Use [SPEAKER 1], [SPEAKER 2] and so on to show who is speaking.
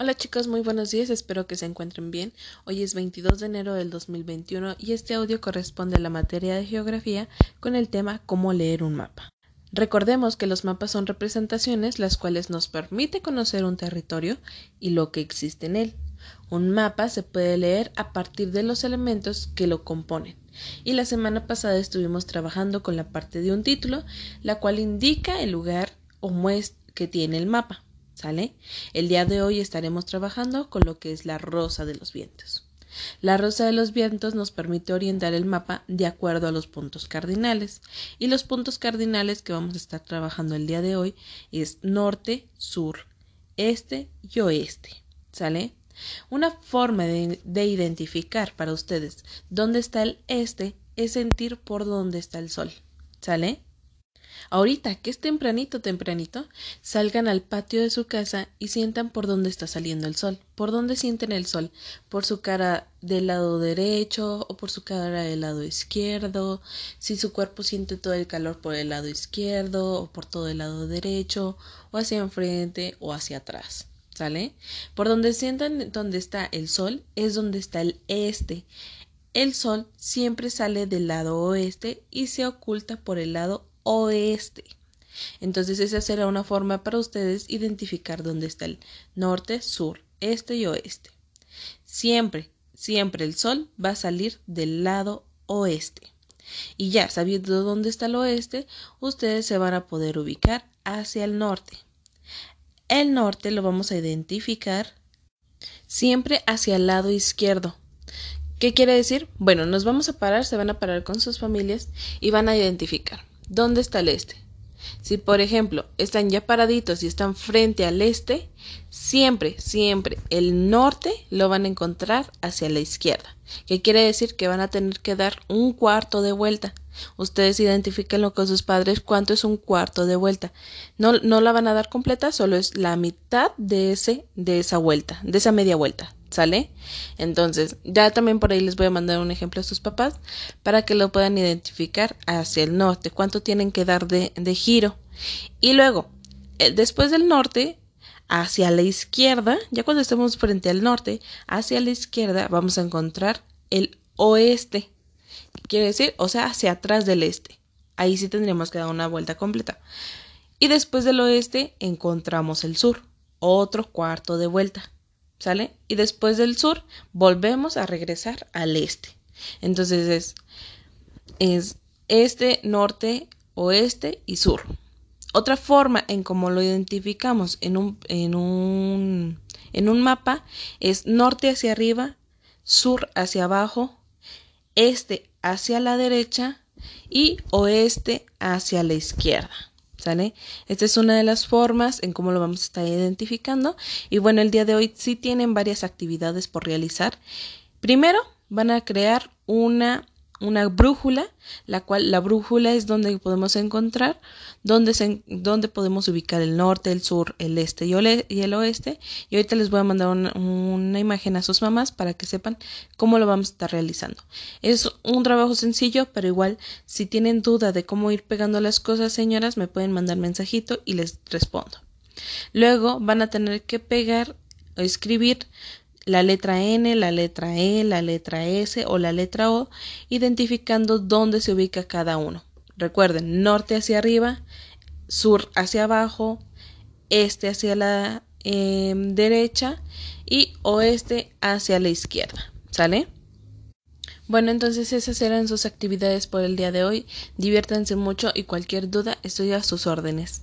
[SPEAKER 1] Hola chicos, muy buenos días, espero que se encuentren bien. Hoy es 22 de enero del 2021 y este audio corresponde a la materia de geografía con el tema cómo leer un mapa. Recordemos que los mapas son representaciones las cuales nos permite conocer un territorio y lo que existe en él. Un mapa se puede leer a partir de los elementos que lo componen. Y la semana pasada estuvimos trabajando con la parte de un título, la cual indica el lugar o muestra que tiene el mapa. ¿Sale? El día de hoy estaremos trabajando con lo que es la rosa de los vientos. La rosa de los vientos nos permite orientar el mapa de acuerdo a los puntos cardinales. Y los puntos cardinales que vamos a estar trabajando el día de hoy es norte, sur, este y oeste. ¿Sale? Una forma de, de identificar para ustedes dónde está el este es sentir por dónde está el sol. ¿Sale? Ahorita, que es tempranito, tempranito, salgan al patio de su casa y sientan por dónde está saliendo el sol. ¿Por dónde sienten el sol? ¿Por su cara del lado derecho o por su cara del lado izquierdo? Si su cuerpo siente todo el calor por el lado izquierdo o por todo el lado derecho o hacia enfrente o hacia atrás. ¿Sale? Por donde sientan donde está el sol es donde está el este. El sol siempre sale del lado oeste y se oculta por el lado oeste. Entonces esa será una forma para ustedes identificar dónde está el norte, sur, este y oeste. Siempre, siempre el sol va a salir del lado oeste. Y ya sabiendo dónde está el oeste, ustedes se van a poder ubicar hacia el norte. El norte lo vamos a identificar siempre hacia el lado izquierdo. ¿Qué quiere decir? Bueno, nos vamos a parar, se van a parar con sus familias y van a identificar ¿dónde está el este? Si, por ejemplo, están ya paraditos y están frente al este, siempre, siempre el norte lo van a encontrar hacia la izquierda. ¿Qué quiere decir? Que van a tener que dar un cuarto de vuelta. Ustedes identifiquenlo con sus padres cuánto es un cuarto de vuelta. No, no la van a dar completa, solo es la mitad de ese, de esa vuelta, de esa media vuelta. ¿Sale? Entonces, ya también por ahí les voy a mandar un ejemplo a sus papás para que lo puedan identificar hacia el norte, cuánto tienen que dar de, de giro. Y luego, eh, después del norte, hacia la izquierda, ya cuando estemos frente al norte, hacia la izquierda vamos a encontrar el oeste. Quiere decir, o sea, hacia atrás del este. Ahí sí tendríamos que dar una vuelta completa. Y después del oeste encontramos el sur, otro cuarto de vuelta. ¿Sale? Y después del sur volvemos a regresar al este. Entonces es, es este, norte, oeste y sur. Otra forma en cómo lo identificamos en un, en un, en un mapa es norte hacia arriba, sur hacia abajo, este hacia la derecha y oeste hacia la izquierda. Esta es una de las formas en cómo lo vamos a estar identificando. Y bueno, el día de hoy sí tienen varias actividades por realizar. Primero, van a crear una una brújula, la cual la brújula es donde podemos encontrar dónde, se, dónde podemos ubicar el norte, el sur, el este y, el oeste. Y ahorita les voy a mandar una, una, imagen a sus mamás para que sepan cómo lo vamos a estar realizando. Es un trabajo sencillo, pero igual si tienen duda de cómo ir pegando las cosas, señoras, me pueden mandar mensajito y les respondo. Luego van a tener que pegar o escribir la letra N, la letra E, la letra S o la letra O, identificando dónde se ubica cada uno. Recuerden, norte hacia arriba, sur hacia abajo, este hacia la em, derecha y oeste hacia la izquierda. ¿Sale? Bueno, entonces esas eran sus actividades por el día de hoy. Diviértanse mucho y cualquier duda estoy a sus órdenes.